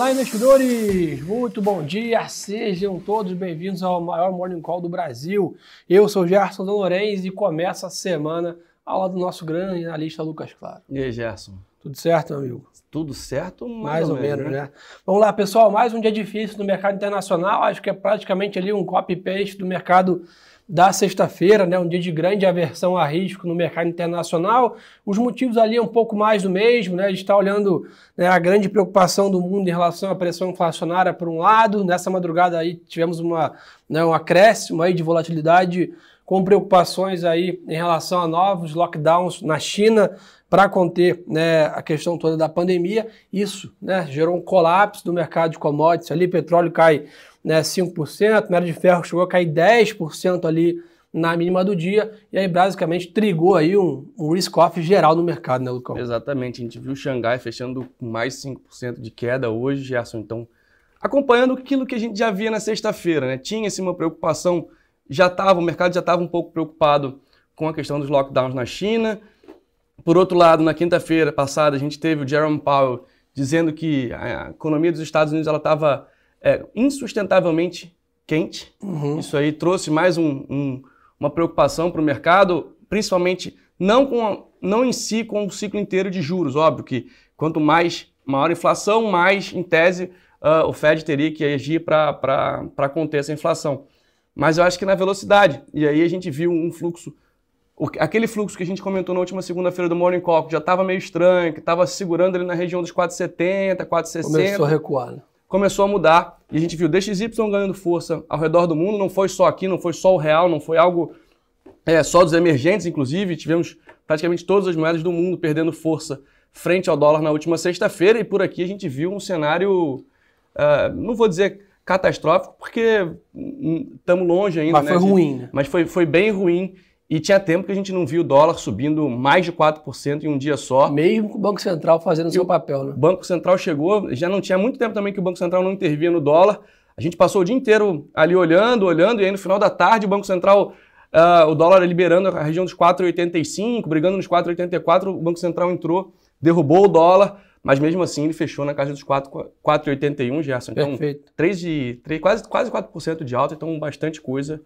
Olá, investidores! Muito bom dia! Sejam todos bem-vindos ao maior Morning Call do Brasil. Eu sou Gerson Lorenz e começa a semana ao lado do nosso grande analista Lucas Claro. E aí, Gerson? Tudo certo, meu amigo? Tudo certo, mais, mais ou, ou, menos, né? né? Vamos lá, pessoal. Mais um dia difícil no mercado internacional. Acho que é praticamente ali um copy-paste do mercado da sexta-feira, né, um dia de grande aversão a risco no mercado internacional. Os motivos ali é um pouco mais do mesmo, né? A gente está olhando né, a grande preocupação do mundo em relação à pressão inflacionária por um lado. Nessa madrugada aí tivemos uma, né, um acréscimo aí de volatilidade com preocupações aí em relação a novos lockdowns na China para conter né, a questão toda da pandemia. Isso né, gerou um colapso do mercado de commodities ali, petróleo cai né, 5%, minério de ferro chegou a cair 10% ali na mínima do dia, e aí basicamente trigou aí um, um risk-off geral no mercado, né, Lucão? Exatamente, a gente viu Xangai fechando com mais 5% de queda hoje, Gerson, então acompanhando aquilo que a gente já via na sexta-feira, né, tinha-se uma preocupação, já estava, o mercado já estava um pouco preocupado com a questão dos lockdowns na China, por outro lado, na quinta-feira passada, a gente teve o Jerome Powell dizendo que a economia dos Estados Unidos estava é, insustentavelmente quente. Uhum. Isso aí trouxe mais um, um, uma preocupação para o mercado, principalmente não, com, não em si com o ciclo inteiro de juros. Óbvio que quanto mais maior inflação, mais, em tese, uh, o Fed teria que agir para conter essa inflação. Mas eu acho que na velocidade. E aí a gente viu um fluxo aquele fluxo que a gente comentou na última segunda-feira do Morning Call, que já estava meio estranho, que estava segurando ali na região dos 4,70, 4,60. Começou a recuar. Né? Começou a mudar e a gente viu DXY ganhando força ao redor do mundo, não foi só aqui, não foi só o real, não foi algo é, só dos emergentes, inclusive, tivemos praticamente todas as moedas do mundo perdendo força frente ao dólar na última sexta-feira e por aqui a gente viu um cenário, uh, não vou dizer catastrófico, porque estamos longe ainda. Mas né? foi ruim. Né? Mas foi, foi bem ruim e tinha tempo que a gente não viu o dólar subindo mais de 4% em um dia só. Mesmo com o Banco Central fazendo o seu papel, né? O Banco Central chegou, já não tinha muito tempo também que o Banco Central não intervia no dólar. A gente passou o dia inteiro ali olhando, olhando, e aí no final da tarde o Banco Central, uh, o dólar liberando a região dos 4,85, brigando nos 4,84, o Banco Central entrou, derrubou o dólar, mas mesmo assim ele fechou na casa dos 4,81, Gerson. Então, Perfeito. 3 de, 3, quase, quase 4% de alta, então bastante coisa.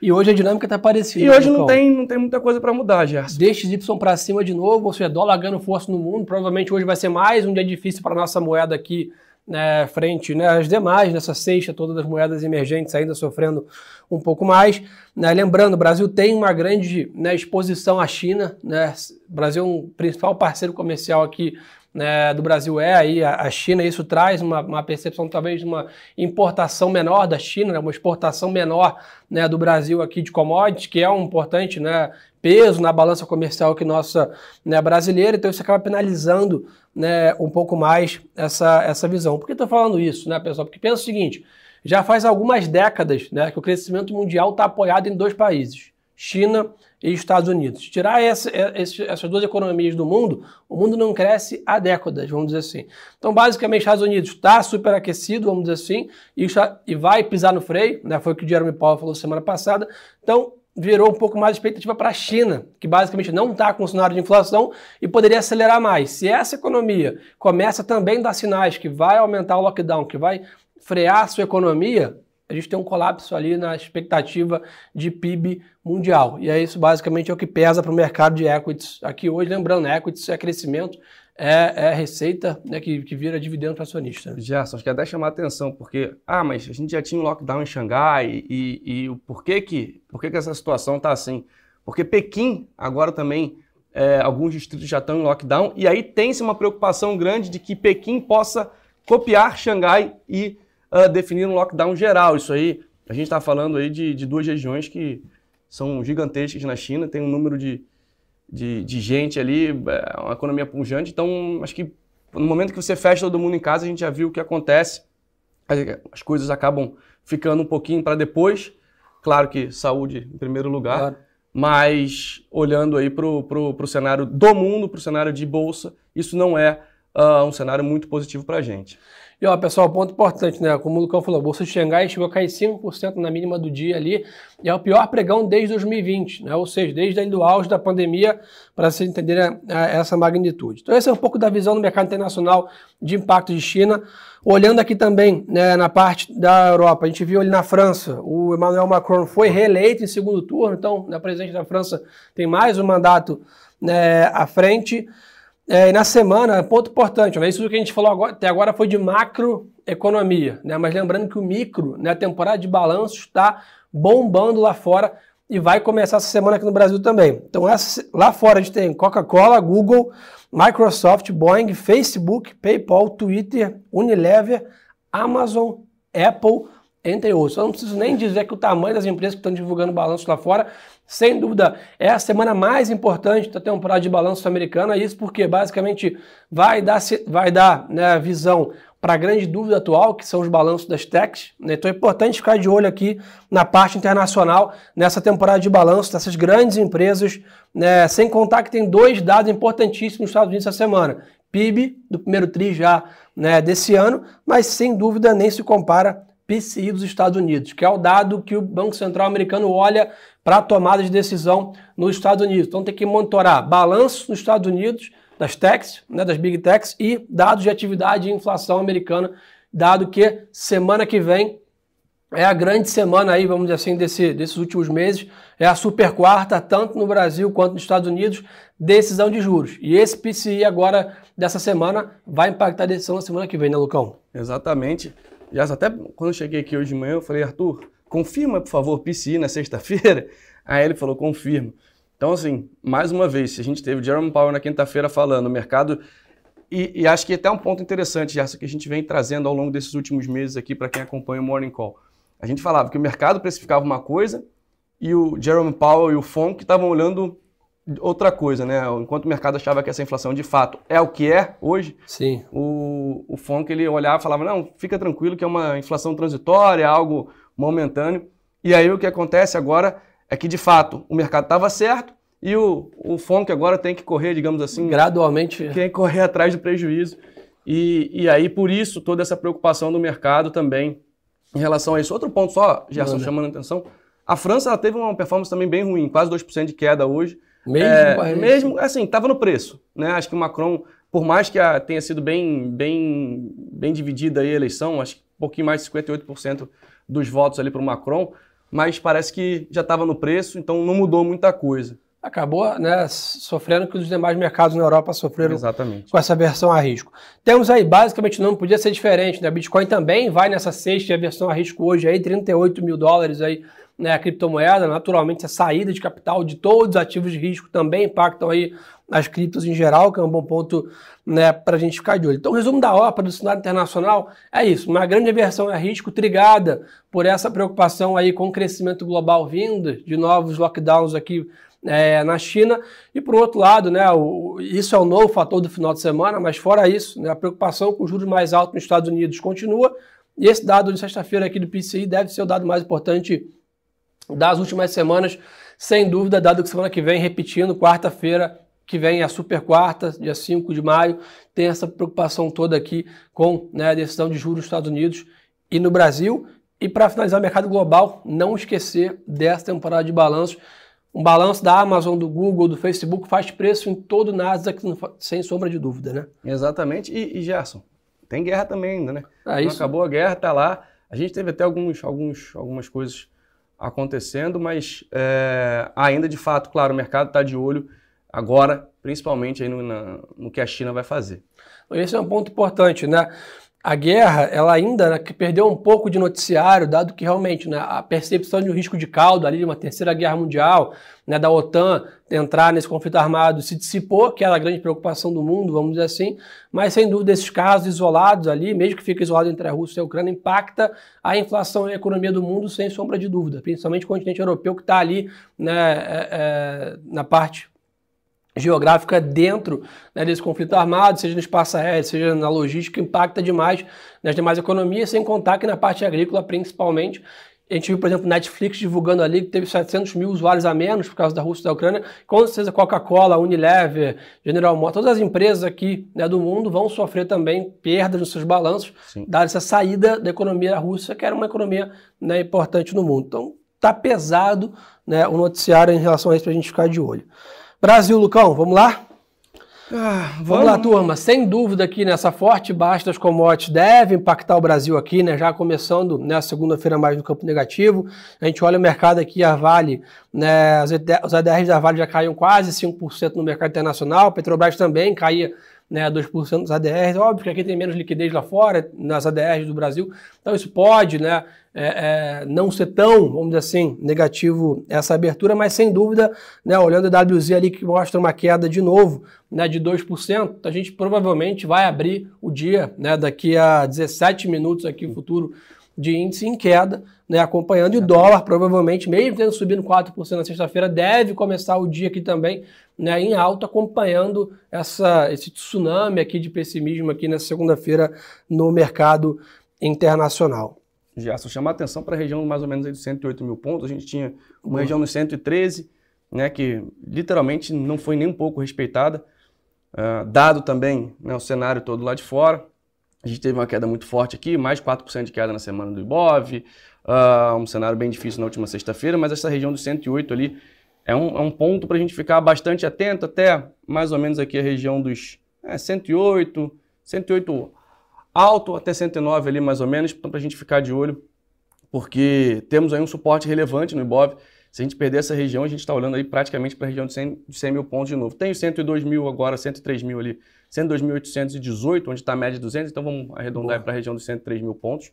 E hoje a dinâmica está parecida. E hoje não tem, não tem muita coisa para mudar, Gerson. DXY para cima de novo, ou seja, dólar ganhando força no mundo. Provavelmente hoje vai ser mais um dia difícil para nossa moeda aqui, né, frente né, às demais, nessa sexta, todas as moedas emergentes ainda sofrendo um pouco mais. Né, lembrando, o Brasil tem uma grande né, exposição à China. Né, o Brasil é um principal parceiro comercial aqui né, do Brasil é aí a, China, isso traz uma, uma, percepção talvez de uma importação menor da China, né, uma exportação menor né, do Brasil aqui de commodities, que é um importante né, peso na balança comercial que nossa né, brasileira, então isso acaba penalizando né, um pouco mais essa, essa visão. Por que estou falando isso, né, pessoal? Porque pensa o seguinte, já faz algumas décadas né, que o crescimento mundial está apoiado em dois países, China e Estados Unidos. Tirar essa, essas duas economias do mundo, o mundo não cresce há décadas, vamos dizer assim. Então, basicamente, Estados Unidos está superaquecido, vamos dizer assim, e, e vai pisar no freio, né? foi o que o Jeremy Powell falou semana passada. Então, virou um pouco mais expectativa para a China, que basicamente não está com cenário de inflação e poderia acelerar mais. Se essa economia começa também a dar sinais que vai aumentar o lockdown, que vai frear a sua economia, a gente tem um colapso ali na expectativa de PIB mundial. E é isso basicamente é o que pesa para o mercado de equities aqui hoje. Lembrando, equities é crescimento, é, é receita né, que, que vira dividendo para acionista. Gerson, acho que até chamar a atenção, porque, ah, mas a gente já tinha um lockdown em Xangai e, e, e por que que, por que que essa situação está assim? Porque Pequim agora também, é, alguns distritos já estão em lockdown e aí tem-se uma preocupação grande de que Pequim possa copiar Xangai e uh, definir um lockdown geral. Isso aí, a gente está falando aí de, de, duas regiões que são gigantescas na China, tem um número de, de, de gente ali, é uma economia pujante. Então, acho que no momento que você fecha todo mundo em casa, a gente já viu o que acontece. As coisas acabam ficando um pouquinho para depois. Claro que saúde em primeiro lugar. Claro. Mas olhando aí para o cenário do mundo, para o cenário de bolsa, isso não é uh, um cenário muito positivo para a gente. E ó, pessoal, ponto importante, né? Como o Lucão falou, a Bolsa de Xangai chegou a cair 5% na mínima do dia ali, e é o pior pregão desde 2020, né? Ou seja, desde do auge da pandemia, para vocês entenderem essa magnitude. Então, esse é um pouco da visão do mercado internacional de impacto de China. Olhando aqui também né, na parte da Europa, a gente viu ali na França, o Emmanuel Macron foi reeleito em segundo turno, então, né, presidente da França tem mais um mandato né, à frente. É, e na semana, ponto importante, né, isso que a gente falou agora, até agora foi de macroeconomia, né, mas lembrando que o micro, né, a temporada de balanço está bombando lá fora e vai começar essa semana aqui no Brasil também. Então, essa, lá fora a gente tem Coca-Cola, Google, Microsoft, Boeing, Facebook, PayPal, Twitter, Unilever, Amazon, Apple, entre outros. Eu não preciso nem dizer que o tamanho das empresas que estão divulgando balanço lá fora, sem dúvida, é a semana mais importante da temporada de balanço americana. Isso porque basicamente vai dar, vai dar né, visão para a grande dúvida atual, que são os balanços das techs. Né? Então é importante ficar de olho aqui na parte internacional, nessa temporada de balanço dessas grandes empresas, né? sem contar que tem dois dados importantíssimos nos Estados Unidos essa semana. PIB do primeiro TRI já né, desse ano, mas sem dúvida nem se compara PCI dos Estados Unidos, que é o dado que o Banco Central americano olha para a tomada de decisão nos Estados Unidos. Então tem que monitorar balanço nos Estados Unidos, das techs, né, das big techs e dados de atividade e inflação americana, dado que semana que vem é a grande semana aí, vamos dizer assim, desse, desses últimos meses, é a super quarta, tanto no Brasil quanto nos Estados Unidos, decisão de juros. E esse PCI agora, dessa semana, vai impactar a decisão na semana que vem, né, Lucão? Exatamente. Já até quando eu cheguei aqui hoje de manhã, eu falei, Arthur, confirma, por favor, PCI na sexta-feira. Aí ele falou, confirma. Então, assim, mais uma vez, se a gente teve Jerome Powell na quinta-feira falando, o mercado. E, e, acho que até um ponto interessante, essa que a gente vem trazendo ao longo desses últimos meses aqui para quem acompanha o Morning Call. A gente falava que o mercado precificava uma coisa e o Jerome Powell e o FONC estavam olhando outra coisa, né? Enquanto o mercado achava que essa inflação de fato é o que é hoje, Sim. o, o FONC ele olhava e falava, não, fica tranquilo que é uma inflação transitória, algo momentâneo. E aí o que acontece agora é que, de fato, o mercado estava certo e o, o FONC agora tem que correr, digamos assim... Gradualmente. Tem que correr atrás do prejuízo. E, e aí, por isso, toda essa preocupação do mercado também em relação a isso. Outro ponto só, Gerson, chamando a atenção, a França teve uma performance também bem ruim, quase 2% de queda hoje. Mesmo, é, mesmo assim, estava no preço. Né? Acho que o Macron, por mais que a, tenha sido bem, bem, bem dividida a eleição, acho que um pouquinho mais de 58% dos votos ali para o Macron, mas parece que já estava no preço, então não mudou muita coisa. Acabou né, sofrendo que os demais mercados na Europa sofreram Exatamente. com essa versão a risco. Temos aí, basicamente, não podia ser diferente, né? Bitcoin também vai nessa sexta versão a risco hoje aí, 38 mil dólares aí, né, a criptomoeda. Naturalmente, a saída de capital de todos os ativos de risco também impactam aí as criptos em geral, que é um bom ponto né, para a gente ficar de olho. Então, o resumo da OPA do cenário internacional é isso: uma grande aversão a risco trigada por essa preocupação aí com o crescimento global vindo de novos lockdowns aqui é, na China. E por outro lado, né, o, isso é o novo fator do final de semana, mas fora isso, né, a preocupação com juros mais altos nos Estados Unidos continua. E esse dado de sexta-feira aqui do PCI deve ser o dado mais importante das últimas semanas, sem dúvida, dado que semana que vem, repetindo, quarta-feira, que vem a super quarta, dia 5 de maio, tem essa preocupação toda aqui com né, a decisão de juros nos Estados Unidos e no Brasil. E para finalizar o mercado global, não esquecer dessa temporada de balanços. Um balanço da Amazon, do Google, do Facebook faz preço em todo o Nasdaq, sem sombra de dúvida, né? Exatamente. E, e Gerson, tem guerra também ainda, né? Isso. acabou a guerra, tá lá. A gente teve até alguns, alguns, algumas coisas acontecendo, mas é, ainda de fato, claro, o mercado está de olho agora, principalmente aí no, na, no que a China vai fazer. Esse é um ponto importante, né? A guerra, ela ainda né, perdeu um pouco de noticiário, dado que realmente né, a percepção de um risco de caldo ali de uma terceira guerra mundial, né, da OTAN entrar nesse conflito armado se dissipou, que era a grande preocupação do mundo, vamos dizer assim, mas sem dúvida esses casos isolados ali, mesmo que fique isolado entre a Rússia e a Ucrânia, impacta a inflação e a economia do mundo sem sombra de dúvida, principalmente o continente europeu que está ali né, é, é, na parte geográfica dentro né, desse conflito armado, seja no espaço aéreo, seja na logística, impacta demais nas demais economias, sem contar que na parte agrícola, principalmente, A gente viu, por exemplo, Netflix divulgando ali que teve 700 mil usuários a menos por causa da Rússia e da Ucrânia. Com certeza, Coca-Cola, Unilever, General Motors, todas as empresas aqui né, do mundo vão sofrer também perdas nos seus balanços, dada essa saída da economia russa, que era uma economia né, importante no mundo. Então, tá pesado né, o noticiário em relação a isso para a gente ficar de olho. Brasil, Lucão, vamos lá? Ah, vamos. vamos. lá, turma. Sem dúvida aqui nessa forte baixa das commodities deve impactar o Brasil aqui, né? Já começando né, segunda-feira mais no campo negativo. A gente olha o mercado aqui, a Vale, né? Os ADRs da Vale já caíram quase 5% no mercado internacional. Petrobras também caía né, 2% dos ADRs. Óbvio que aqui tem menos liquidez lá fora, nas ADRs do Brasil. Então isso pode né, é, é, não ser tão, vamos dizer assim, negativo essa abertura, mas sem dúvida, né, olhando o WZ ali que mostra uma queda de novo né, de 2%, a gente provavelmente vai abrir o dia né, daqui a 17 minutos aqui o futuro de índice em queda, né, acompanhando. E o dólar, provavelmente, mesmo tendo subido 4% na sexta-feira, deve começar o dia aqui também né, em alta, acompanhando essa, esse tsunami aqui de pessimismo aqui na segunda-feira no mercado internacional. Gerson, chamar atenção para a região mais ou menos de 108 mil pontos. A gente tinha uma uhum. região nos 113, né, que literalmente não foi nem um pouco respeitada, uh, dado também né, o cenário todo lá de fora. A gente teve uma queda muito forte aqui, mais 4% de queda na semana do Ibov, uh, um cenário bem difícil na última sexta-feira, mas essa região dos 108 ali é um, é um ponto para a gente ficar bastante atento, até mais ou menos aqui a região dos é, 108, 108 alto até 109 ali mais ou menos, para a gente ficar de olho, porque temos aí um suporte relevante no Ibov. Se a gente perder essa região, a gente está olhando aí praticamente para a região de 100, de 100 mil pontos de novo. Tem 102 mil agora, 103 mil ali 102.818, onde está a média de 200, então vamos arredondar para a região dos 103 mil pontos,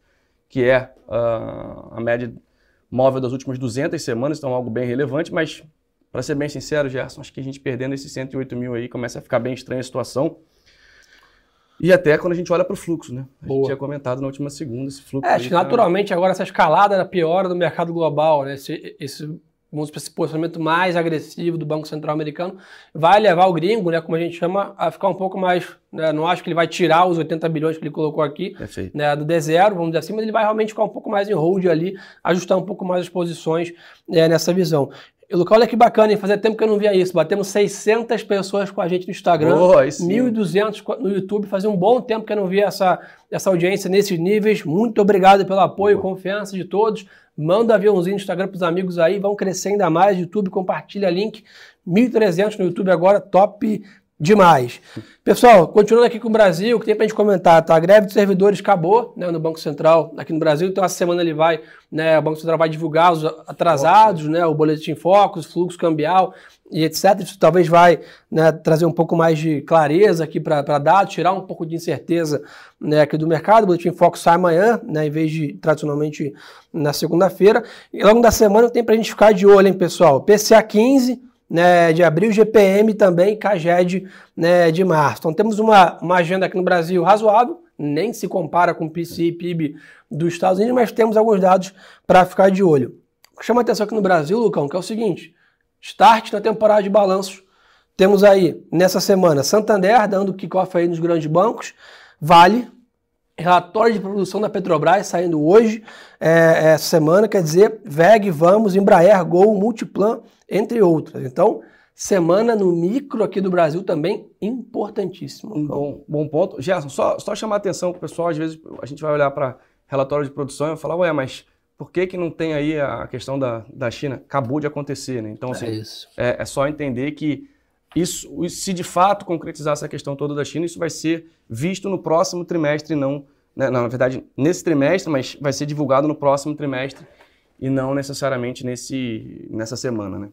que é uh, a média móvel das últimas 200 semanas, então algo bem relevante, mas para ser bem sincero, Gerson, acho que a gente perdendo esses 108 mil aí começa a ficar bem estranha a situação. E até quando a gente olha para o fluxo, né? A Boa. gente tinha comentado na última segunda esse fluxo. É, acho que tá... naturalmente agora essa escalada da piora do mercado global, né? Esse, esse vamos esse posicionamento mais agressivo do Banco Central americano, vai levar o gringo, né, como a gente chama, a ficar um pouco mais. Né, não acho que ele vai tirar os 80 bilhões que ele colocou aqui né, do D0, vamos dizer assim, mas ele vai realmente ficar um pouco mais em hold ali, ajustar um pouco mais as posições é, nessa visão. E, olha que bacana, hein? Fazia tempo que eu não via isso. Batemos 600 pessoas com a gente no Instagram, oh, 1.200 no YouTube. Fazia um bom tempo que eu não via essa, essa audiência nesses níveis. Muito obrigado pelo apoio e confiança de todos. Manda aviãozinho no Instagram para os amigos aí, vão crescer ainda mais. YouTube, compartilha link. 1.300 no YouTube agora, top demais. Pessoal, continuando aqui com o Brasil, o que tem para a gente comentar, tá? A greve de servidores acabou né, no Banco Central aqui no Brasil, então essa semana ele vai, né, o Banco Central vai divulgar os atrasados, né, o boletim focos, fluxo cambial e etc. Isso talvez vai né, trazer um pouco mais de clareza aqui para dados, tirar um pouco de incerteza né, aqui do mercado. O boletim foco sai amanhã, né, em vez de tradicionalmente na segunda-feira. E ao longo da semana tem para a gente ficar de olho, hein, pessoal? PCA 15 né, de abril, GPM também, CAGED né, de março. Então temos uma, uma agenda aqui no Brasil razoável, nem se compara com o e PIB dos Estados Unidos, mas temos alguns dados para ficar de olho. Chama atenção aqui no Brasil, Lucão, que é o seguinte: start na temporada de balanços. Temos aí, nessa semana, Santander dando kickoff aí nos grandes bancos, Vale, relatório de produção da Petrobras saindo hoje, é, essa semana, quer dizer, VEG, Vamos, Embraer, Gol, Multiplan, entre outras. Então, semana no micro aqui do Brasil também importantíssimo. Um bom, bom ponto. Gerson, só, só chamar a atenção para o pessoal, às vezes a gente vai olhar para relatório de produção e falar, ué, mas por que, que não tem aí a questão da, da China? Acabou de acontecer, né? Então, assim, é, é, é só entender que isso, se de fato concretizar essa questão toda da China, isso vai ser visto no próximo trimestre, não, né, não, na verdade, nesse trimestre, mas vai ser divulgado no próximo trimestre e não necessariamente nesse, nessa semana, né?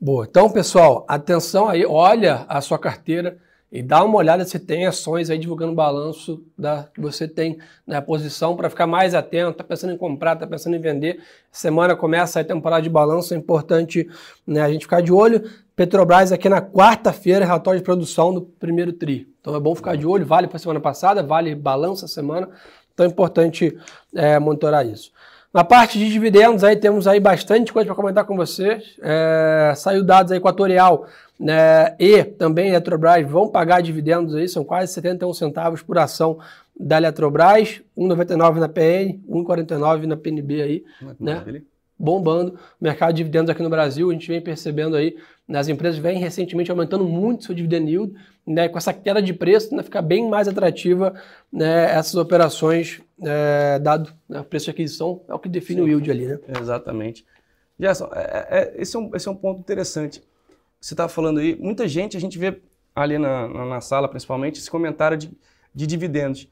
Boa. Então, pessoal, atenção aí, olha a sua carteira e dá uma olhada se tem ações aí divulgando o balanço da, que você tem na posição para ficar mais atento, tá pensando em comprar, tá pensando em vender. Semana começa a temporada de balanço, é importante né, a gente ficar de olho. Petrobras aqui na quarta-feira, relatório de produção do primeiro TRI. Então é bom ficar de olho, vale para a semana passada, vale balança semana, então é importante é, monitorar isso. Na parte de dividendos aí temos aí bastante coisa para comentar com vocês. É, saiu dados aí equatorial né, e também Eletrobras vão pagar dividendos aí, são quase 71 centavos por ação da Eletrobras, 1,99 na PN, 1,49 na PNB aí, né? Bombando. Mercado de dividendos aqui no Brasil, a gente vem percebendo aí, né, as empresas vêm recentemente aumentando muito seu dividend yield, né, com essa queda de preço, né, fica bem mais atrativa né, essas operações, é, dado né, o preço de aquisição, é o que define Sim, o yield ali, né? Exatamente. Gerson, é, é, é, esse, é um, esse é um ponto interessante. Você estava falando aí, muita gente, a gente vê ali na, na, na sala, principalmente, esse comentário de, de dividendos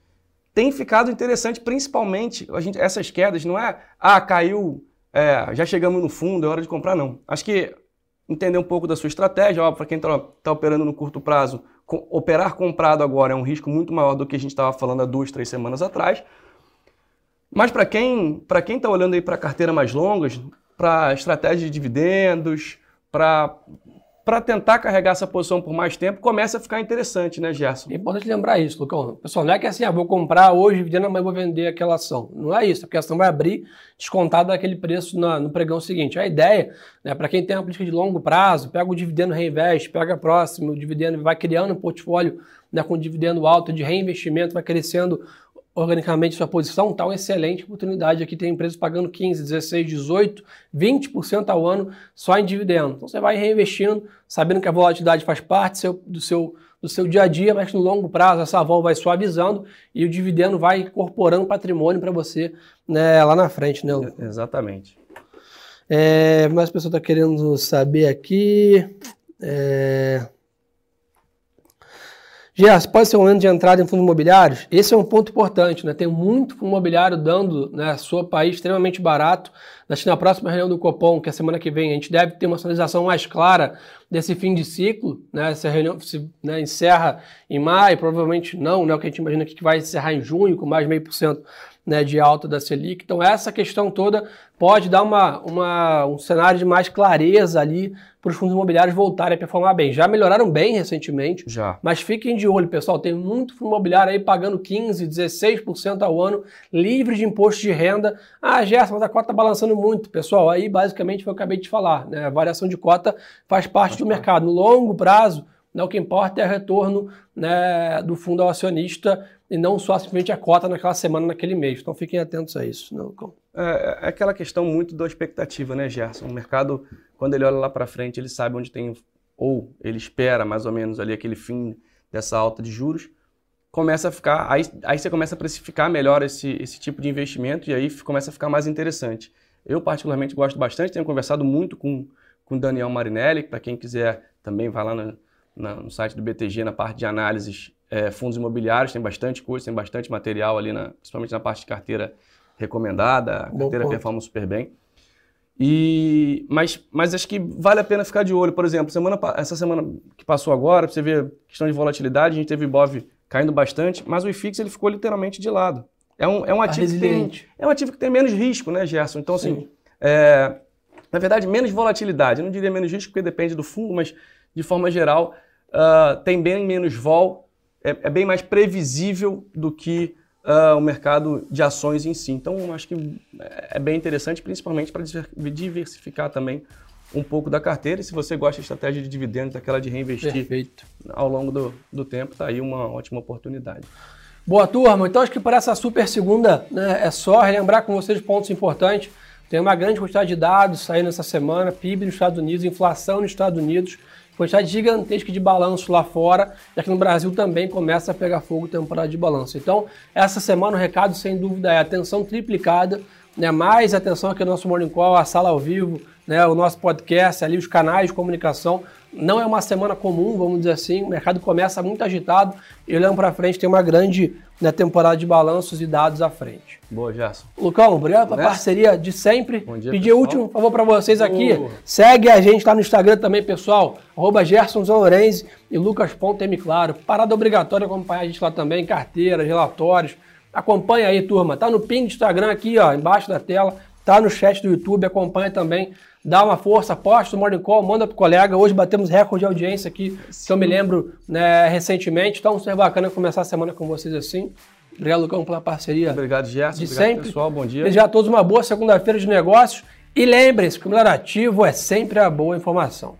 tem ficado interessante, principalmente a gente, essas quedas, não é, ah, caiu, é, já chegamos no fundo, é hora de comprar, não. Acho que entender um pouco da sua estratégia, para quem está tá operando no curto prazo, operar comprado agora é um risco muito maior do que a gente estava falando há duas, três semanas atrás. Mas para quem para quem está olhando aí para carteira mais longas, para estratégia de dividendos, para para tentar carregar essa posição por mais tempo, começa a ficar interessante, né, Gerson? É importante lembrar isso, Lucão. Pessoal, não é que assim, ah, vou comprar hoje, dividendo, amanhã vou vender aquela ação. Não é isso, porque a ação vai abrir descontada daquele preço na, no pregão seguinte. A ideia, né, para quem tem uma política de longo prazo, pega o dividendo, reinveste, pega próximo, o dividendo vai criando um portfólio né, com dividendo alto de reinvestimento, vai crescendo organicamente sua posição, está uma excelente oportunidade. Aqui tem empresas pagando 15, 16, 18, 20% ao ano só em dividendo. Então você vai reinvestindo, sabendo que a volatilidade faz parte do seu, do seu, do seu dia a dia, mas no longo prazo essa vol vai suavizando e o dividendo vai incorporando patrimônio para você né, lá na frente. Né? Exatamente. É, mais pessoa está querendo saber aqui. É... Gerson, pode ser um ano de entrada em fundos imobiliários? Esse é um ponto importante, né? Tem muito fundo imobiliário dando né, sua país extremamente barato. Acho que na próxima reunião do Copom, que é a semana que vem, a gente deve ter uma sinalização mais clara desse fim de ciclo. Né? Essa reunião se né, encerra em maio, provavelmente não, né? O que a gente imagina que vai encerrar em junho, com mais meio por cento né, de alta da Selic. Então, essa questão toda pode dar uma, uma, um cenário de mais clareza ali para os fundos imobiliários voltarem a performar bem. Já melhoraram bem recentemente, Já. mas fiquem de olho, pessoal. Tem muito fundo imobiliário aí pagando 15%, 16% ao ano, livre de imposto de renda. Ah, Gerson, mas a cota está balançando muito. Pessoal, aí basicamente foi o que eu acabei de falar. Né? A variação de cota faz parte faz do parte. mercado. No longo prazo, né, o que importa é o retorno né, do fundo ao acionista e não só simplesmente a cota naquela semana, naquele mês. Então fiquem atentos a isso. Não, é, é aquela questão muito da expectativa, né, Gerson? O mercado, quando ele olha lá para frente, ele sabe onde tem, ou ele espera mais ou menos ali aquele fim dessa alta de juros, começa a ficar, aí, aí você começa a precificar melhor esse, esse tipo de investimento e aí começa a ficar mais interessante. Eu particularmente gosto bastante, tenho conversado muito com com Daniel Marinelli, para quem quiser também vai lá no, no site do BTG, na parte de análises é, fundos imobiliários, tem bastante coisa, tem bastante material ali, na, principalmente na parte de carteira recomendada, a carteira performa super bem. E, mas, mas acho que vale a pena ficar de olho. Por exemplo, semana, essa semana que passou agora, você vê questão de volatilidade, a gente teve o IBOV caindo bastante, mas o IFIX ele ficou literalmente de lado. É um, é um ativo que tem, é um ativo que tem menos risco, né, Gerson? Então, assim, é, na verdade, menos volatilidade. Eu não diria menos risco porque depende do fundo, mas de forma geral, uh, tem bem menos vol é, é bem mais previsível do que uh, o mercado de ações em si. Então, acho que é bem interessante, principalmente para diversificar também um pouco da carteira. E se você gosta de estratégia de dividendos, aquela de reinvestir Perfeito. ao longo do, do tempo, está aí uma ótima oportunidade. Boa turma, então acho que para essa super segunda né, é só relembrar com vocês pontos importantes. Tem uma grande quantidade de dados saindo essa semana, PIB nos Estados Unidos, inflação nos Estados Unidos, quantidade gigantesca de balanço lá fora, e aqui no Brasil também começa a pegar fogo temporada de balanço. Então, essa semana o recado, sem dúvida, é atenção triplicada, né? mais atenção aqui no nosso Morning Call, a sala ao vivo, né? o nosso podcast, ali os canais de comunicação. Não é uma semana comum, vamos dizer assim, o mercado começa muito agitado e olhando para frente tem uma grande né, temporada de balanços e dados à frente. Boa, Gerson. Lucão, obrigado pela parceria de sempre. Bom dia, Pedir o último favor para vocês aqui. Uh. Segue a gente lá no Instagram também, pessoal. Arroba Lorenzi e Lucas.m, claro. Parada obrigatória acompanhar a gente lá também, carteiras, relatórios. Acompanha aí, turma. Tá no ping do Instagram aqui, ó, embaixo da tela. Tá no chat do YouTube, acompanha também dá uma força, posta o Morning Call, manda pro colega. Hoje batemos recorde de audiência aqui, Sim. que eu me lembro né, recentemente. Então, super bacana começar a semana com vocês assim. Obrigado, Lucão, pela parceria. Obrigado, Gerson. De Obrigado, sempre. pessoal. Bom dia. Desejar a todos uma boa segunda-feira de negócios. E lembre-se que o melhor ativo é sempre a boa informação.